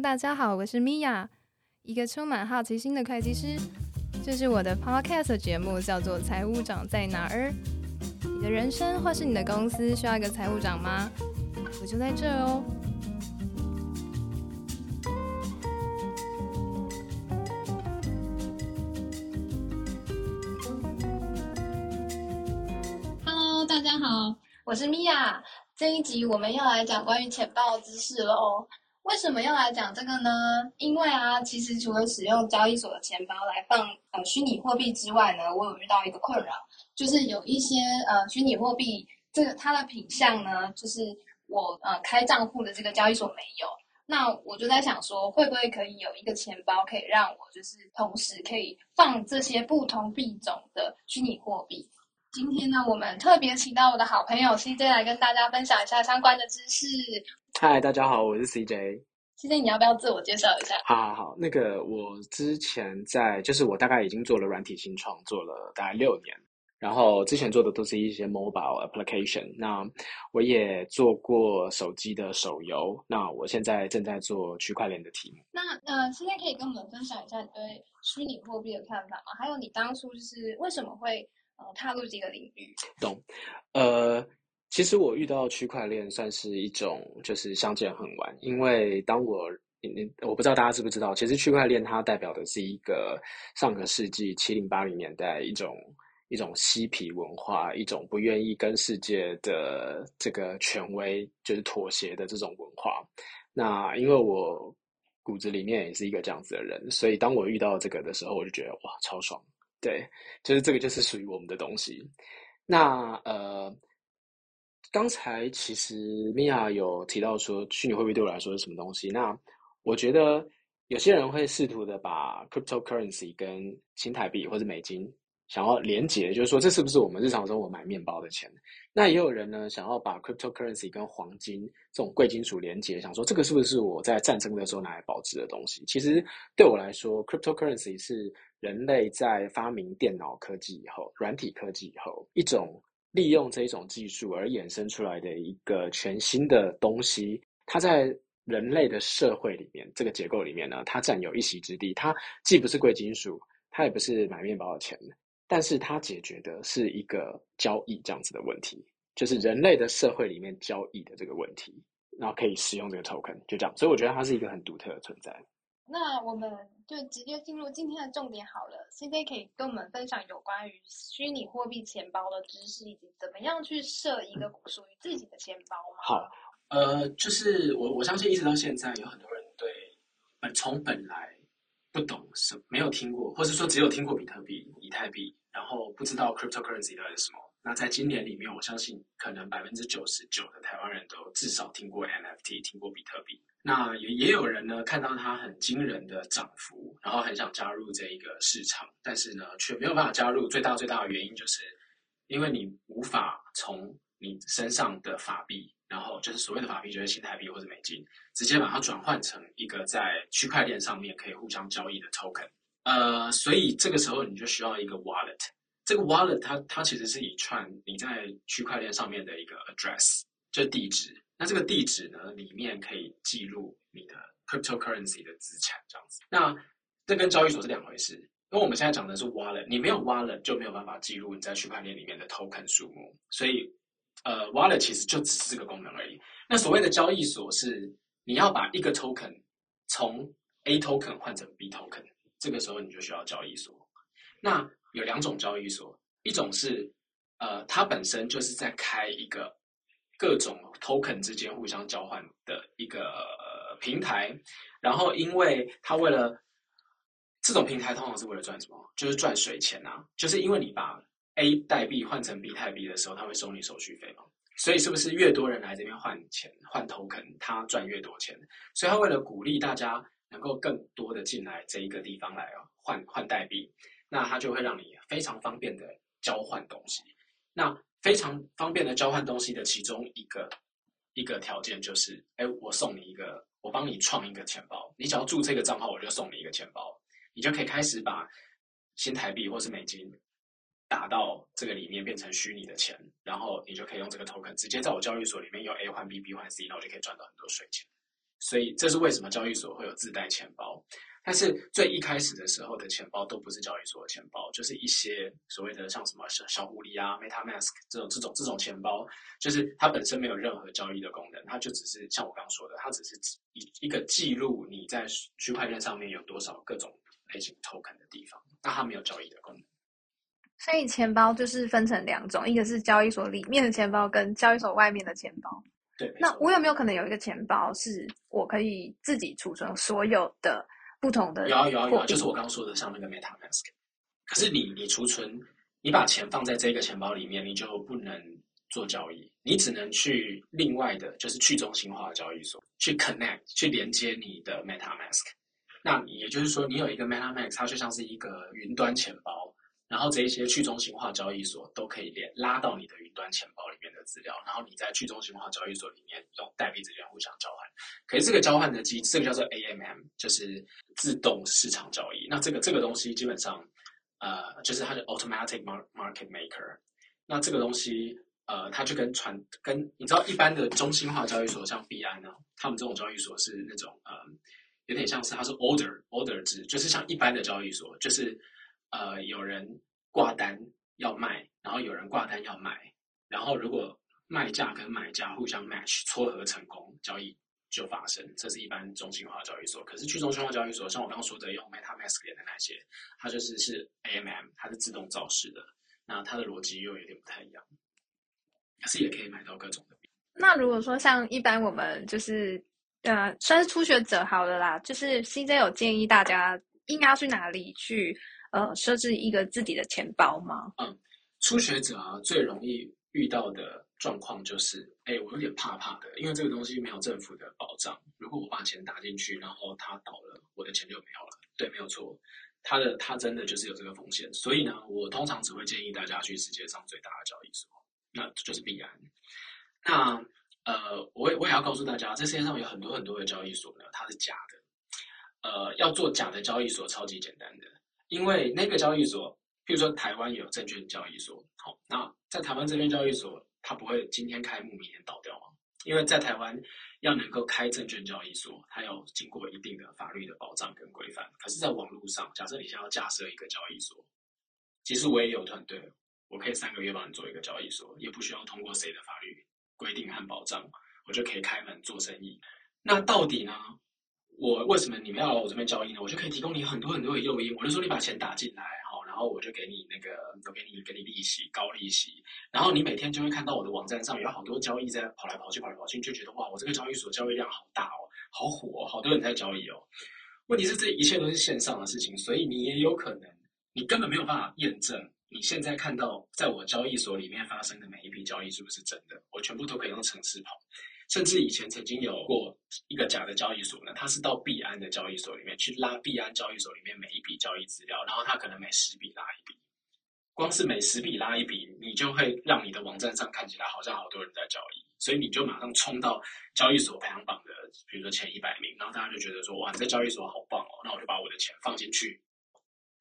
大家好，我是米娅，一个充满好奇心的会计师。这是我的 Podcast 节目，叫做《财务长在哪儿》。你的人生或是你的公司需要一个财务长吗？我就在这哦。Hello，大家好，我是米娅。这一集我们要来讲关于钱报知识喽。为什么要来讲这个呢？因为啊，其实除了使用交易所的钱包来放呃虚拟货币之外呢，我有遇到一个困扰，就是有一些呃虚拟货币这个它的品相呢，就是我呃开账户的这个交易所没有。那我就在想说，会不会可以有一个钱包，可以让我就是同时可以放这些不同币种的虚拟货币？今天呢，我们特别请到我的好朋友 CJ 来跟大家分享一下相关的知识。嗨，大家好，我是 CJ。CJ，你要不要自我介绍一下？好，好，好。那个，我之前在，就是我大概已经做了软体新创，做了大概六年。然后之前做的都是一些 mobile application。那我也做过手机的手游。那我现在正在做区块链的题目。那呃，现在可以跟我们分享一下你对虚拟货币的看法吗？还有你当初就是为什么会？呃，踏入这个领域，懂。呃，其实我遇到区块链算是一种就是相见恨晚，因为当我，你我不知道大家知不知道，其实区块链它代表的是一个上个世纪七零八零年代一种一种嬉皮文化，一种不愿意跟世界的这个权威就是妥协的这种文化。那因为我骨子里面也是一个这样子的人，所以当我遇到这个的时候，我就觉得哇，超爽。对，就是这个，就是属于我们的东西。那呃，刚才其实米娅有提到说，虚拟货币对我来说是什么东西？那我觉得有些人会试图的把 cryptocurrency 跟新台币或者美金想要连结，就是说这是不是我们日常生活买面包的钱？那也有人呢想要把 cryptocurrency 跟黄金这种贵金属连结，想说这个是不是我在战争的时候拿来保值的东西？其实对我来说，cryptocurrency 是。人类在发明电脑科技以后，软体科技以后，一种利用这一种技术而衍生出来的一个全新的东西，它在人类的社会里面，这个结构里面呢，它占有一席之地。它既不是贵金属，它也不是买面包的钱，但是它解决的是一个交易这样子的问题，就是人类的社会里面交易的这个问题，然后可以使用这个 token，就这样。所以我觉得它是一个很独特的存在。那我们就直接进入今天的重点好了。CJ 可以跟我们分享有关于虚拟货币钱包的知识，以及怎么样去设一个属于自己的钱包吗？好，呃，就是我我相信一直到现在，有很多人对本从本来不懂什，没有听过，或是说只有听过比特币、以太币，然后不知道 cryptocurrency 到底是什么。那在今年里面，我相信可能百分之九十九的台湾人都至少听过 NFT，听过比特币。那也也有人呢，看到它很惊人的涨幅，然后很想加入这一个市场，但是呢，却没有办法加入。最大最大的原因就是，因为你无法从你身上的法币，然后就是所谓的法币，就是新台币或者美金，直接把它转换成一个在区块链上面可以互相交易的 token。呃，所以这个时候你就需要一个 wallet。这个 wallet 它它其实是一串你在区块链上面的一个 address，就地址。那这个地址呢，里面可以记录你的 cryptocurrency 的资产，这样子。那这跟交易所是两回事，因为我们现在讲的是 wallet，你没有 wallet 就没有办法记录你在区块链里面的 token 数目。所以，呃，wallet 其实就只是这个功能而已。那所谓的交易所是你要把一个 token 从 A token 换成 B token，这个时候你就需要交易所。那有两种交易所，一种是，呃，它本身就是在开一个各种 token 之间互相交换的一个平台，然后因为它为了这种平台通常是为了赚什么？就是赚水钱啊！就是因为你把 A 代币换成 B 代币的时候，它会收你手续费嘛，所以是不是越多人来这边换钱换 token，它赚越多钱？所以它为了鼓励大家能够更多的进来这一个地方来啊，换换代币。那它就会让你非常方便的交换东西。那非常方便的交换东西的其中一个一个条件就是，哎，我送你一个，我帮你创一个钱包。你只要注这个账号，我就送你一个钱包，你就可以开始把新台币或是美金打到这个里面，变成虚拟的钱，然后你就可以用这个 token 直接在我交易所里面用 A 换 B，B 换 C，然后就可以赚到很多水钱。所以这是为什么交易所会有自带钱包。但是最一开始的时候的钱包都不是交易所的钱包，就是一些所谓的像什么小小狐狸啊、MetaMask 这种这种这种钱包，就是它本身没有任何交易的功能，它就只是像我刚刚说的，它只是一一个记录你在区块链上面有多少各种类型 token 的地方，但它没有交易的功能。所以钱包就是分成两种，一个是交易所里面的钱包，跟交易所外面的钱包。对。那我有没有可能有一个钱包是我可以自己储存所有的？不同的有啊有啊有啊，就是我刚刚说的，像那个 MetaMask。可是你你储存，你把钱放在这个钱包里面，你就不能做交易，你只能去另外的，就是去中心化交易所去 connect 去连接你的 MetaMask。那也就是说，你有一个 MetaMask，它就像是一个云端钱包。然后这一些去中心化交易所都可以连拉到你的云端钱包资料，然后你在去中心化交易所里面用代币之间互相交换。可是这个交换的机，这个叫做 AMM，就是自动市场交易。那这个这个东西基本上，呃，就是它的 Automatic Market Maker。那这个东西，呃，它就跟传跟你知道一般的中心化交易所，像币安呢，他们这种交易所是那种呃，有点像是它是 Order Order 制，就是像一般的交易所，就是。呃，有人挂单要卖，然后有人挂单要买，然后如果卖价跟买家互相 match 撮合成功，交易就发生。这是一般中心化交易所。可是去中心化交易所，像我刚刚说的用 MetaMask 的那些，它就是是 AMM，它是自动造势的。那它的逻辑又有点不太一样，可是也可以买到各种的。那如果说像一般我们就是呃，算是初学者好了啦，就是 CJ 有建议大家应该要去哪里去？呃，设置一个自己的钱包吗？嗯，初学者啊，最容易遇到的状况就是，哎，我有点怕怕的，因为这个东西没有政府的保障。如果我把钱打进去，然后它倒了，我的钱就没有了。对，没有错，它的它真的就是有这个风险。所以呢，我通常只会建议大家去世界上最大的交易所，那就是币安。那呃，我也我也要告诉大家，这世界上有很多很多的交易所呢，它是假的。呃，要做假的交易所，超级简单的。因为那个交易所，譬如说台湾有证券交易所，好，那在台湾证券交易所，它不会今天开幕明天倒掉吗？因为在台湾要能够开证券交易所，它要经过一定的法律的保障跟规范。可是，在网络上，假设你想要架设一个交易所，其实我也有团队，我可以三个月帮你做一个交易所，也不需要通过谁的法律规定和保障，我就可以开门做生意。那到底呢？我为什么你们要来我这边交易呢？我就可以提供你很多很多的诱因。我就说你把钱打进来，然后我就给你那个，我给你给你利息，高利息。然后你每天就会看到我的网站上有好多交易在跑来跑去，跑来跑去，就觉得哇，我这个交易所交易量好大哦，好火，好多人在交易哦。问题是这一切都是线上的事情，所以你也有可能，你根本没有办法验证你现在看到在我交易所里面发生的每一笔交易是不是真的。我全部都可以用程式跑。甚至以前曾经有过一个假的交易所呢，他是到币安的交易所里面去拉币安交易所里面每一笔交易资料，然后他可能每十笔拉一笔，光是每十笔拉一笔，你就会让你的网站上看起来好像好多人在交易，所以你就马上冲到交易所排行榜的，比如说前一百名，然后大家就觉得说哇，你在交易所好棒哦，那我就把我的钱放进去，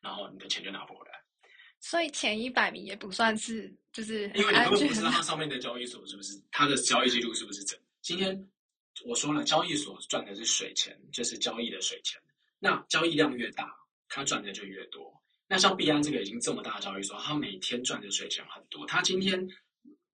然后你的钱就拿不回来。所以前一百名也不算是就是因为你根本不知道它上面的交易所是不是它的交易记录是不是真。今天我说了，交易所赚的是水钱，就是交易的水钱。那交易量越大，他赚的就越多。那像币安这个已经这么大的交易所，他每天赚的水钱很多。他今天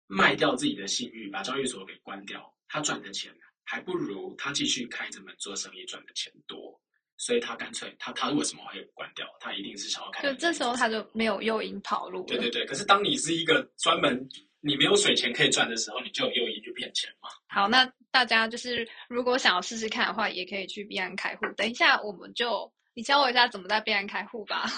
卖掉自己的信誉，把交易所给关掉，他赚的钱还不如他继续开着门做生意赚的钱多。所以他干脆，他他为什么会关掉？他一定是想要开。就这时候他就没有诱因跑路。对对对，可是当你是一个专门。你没有水钱可以赚的时候，你就有诱因去骗钱嘛。好，那大家就是如果想要试试看的话，也可以去币安开户。等一下，我们就你教我一下怎么在币安开户吧。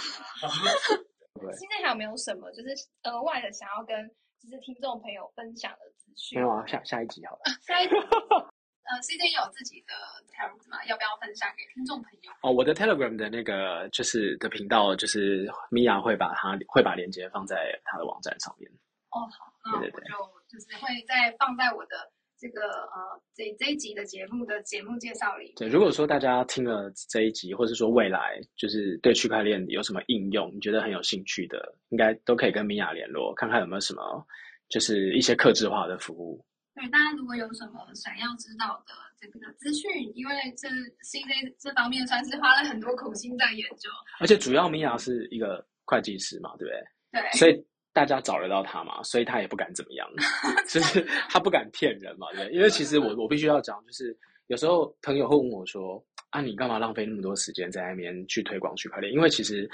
现在还有没有什么就是额外的想要跟就是听众朋友分享的资讯？没有啊，下下一集好了。下一集，呃，CJ 有自己的 Telegram 吗？要不要分享给听众朋友？哦，我的 Telegram 的那个就是的频道，就是米娅会把它会把链接放在他的网站上面。哦，好，那我就就是会再放在我的这个呃这这一集的节目的节目介绍里。对，如果说大家听了这一集，或者说未来就是对区块链有什么应用，你觉得很有兴趣的，应该都可以跟米娅联络，看看有没有什么就是一些克制化的服务。对，大家如果有什么想要知道的这个资讯，因为这 CJ 这方面算是花了很多苦心在研究。而且主要米娅是一个会计师嘛，对不对？对。所以大家找得到他嘛，所以他也不敢怎么样，就是他不敢骗人嘛，对。因为其实我我必须要讲，就是有时候朋友会问我说：“啊，你干嘛浪费那么多时间在那边去推广区块链？”因为其实。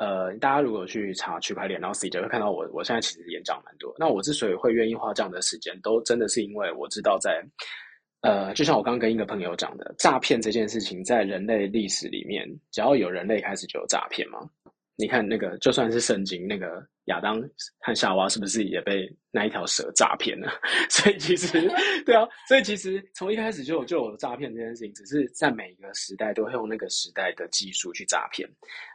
呃，大家如果去查区块链，然后 C 就会看到我，我现在其实演讲蛮多。那我之所以会愿意花这样的时间，都真的是因为我知道，在呃，就像我刚刚跟一个朋友讲的，诈骗这件事情，在人类历史里面，只要有人类开始就有诈骗嘛。你看那个，就算是圣经，那个亚当和夏娃是不是也被那一条蛇诈骗了？所以其实，对啊，所以其实从一开始就有就有诈骗这件事情，只是在每一个时代都会用那个时代的技术去诈骗。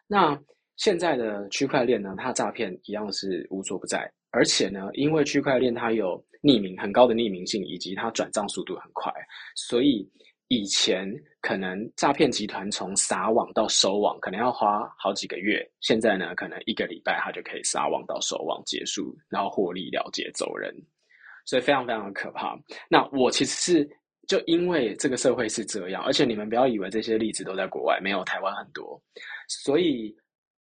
那现在的区块链呢，它诈骗一样是无所不在，而且呢，因为区块链它有匿名很高的匿名性，以及它转账速度很快，所以以前可能诈骗集团从撒网到收网可能要花好几个月，现在呢，可能一个礼拜它就可以撒网到收网结束，然后获利了结走人，所以非常非常的可怕。那我其实是就因为这个社会是这样，而且你们不要以为这些例子都在国外，没有台湾很多，所以。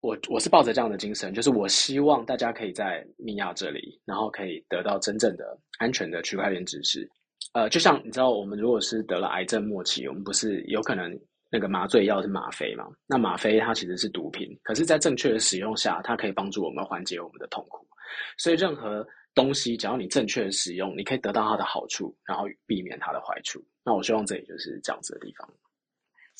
我我是抱着这样的精神，就是我希望大家可以在米娅这里，然后可以得到真正的安全的区块链知识。呃，就像你知道，我们如果是得了癌症末期，我们不是有可能那个麻醉药是吗啡嘛？那吗啡它其实是毒品，可是，在正确的使用下，它可以帮助我们缓解我们的痛苦。所以，任何东西只要你正确的使用，你可以得到它的好处，然后避免它的坏处。那我希望这里就是这样子的地方。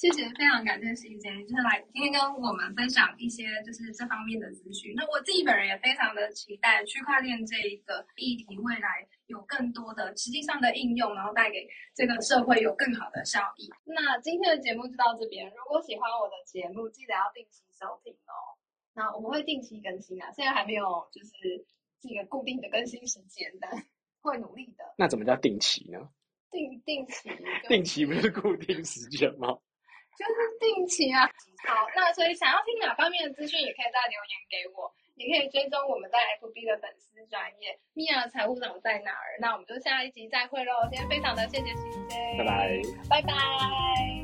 谢谢，非常感谢 CJ，就是来今天跟我们分享一些就是这方面的资讯。那我自己本人也非常的期待区块链这一个议题未来有更多的实际上的应用，然后带给这个社会有更好的效益。那今天的节目就到这边，如果喜欢我的节目，记得要定期收听哦。那我们会定期更新啊，现在还没有就是这个固定的更新时间，但 会努力的。那怎么叫定期呢？定定期，定期不是固定时间吗？就是定期啊，好，那所以想要听哪方面的资讯，也可以再留言给我，也可以追踪我们在 FB 的粉丝专业米娅财务长在哪儿？那我们就下一集再会喽，今天非常的谢谢 CJ，拜拜，拜拜。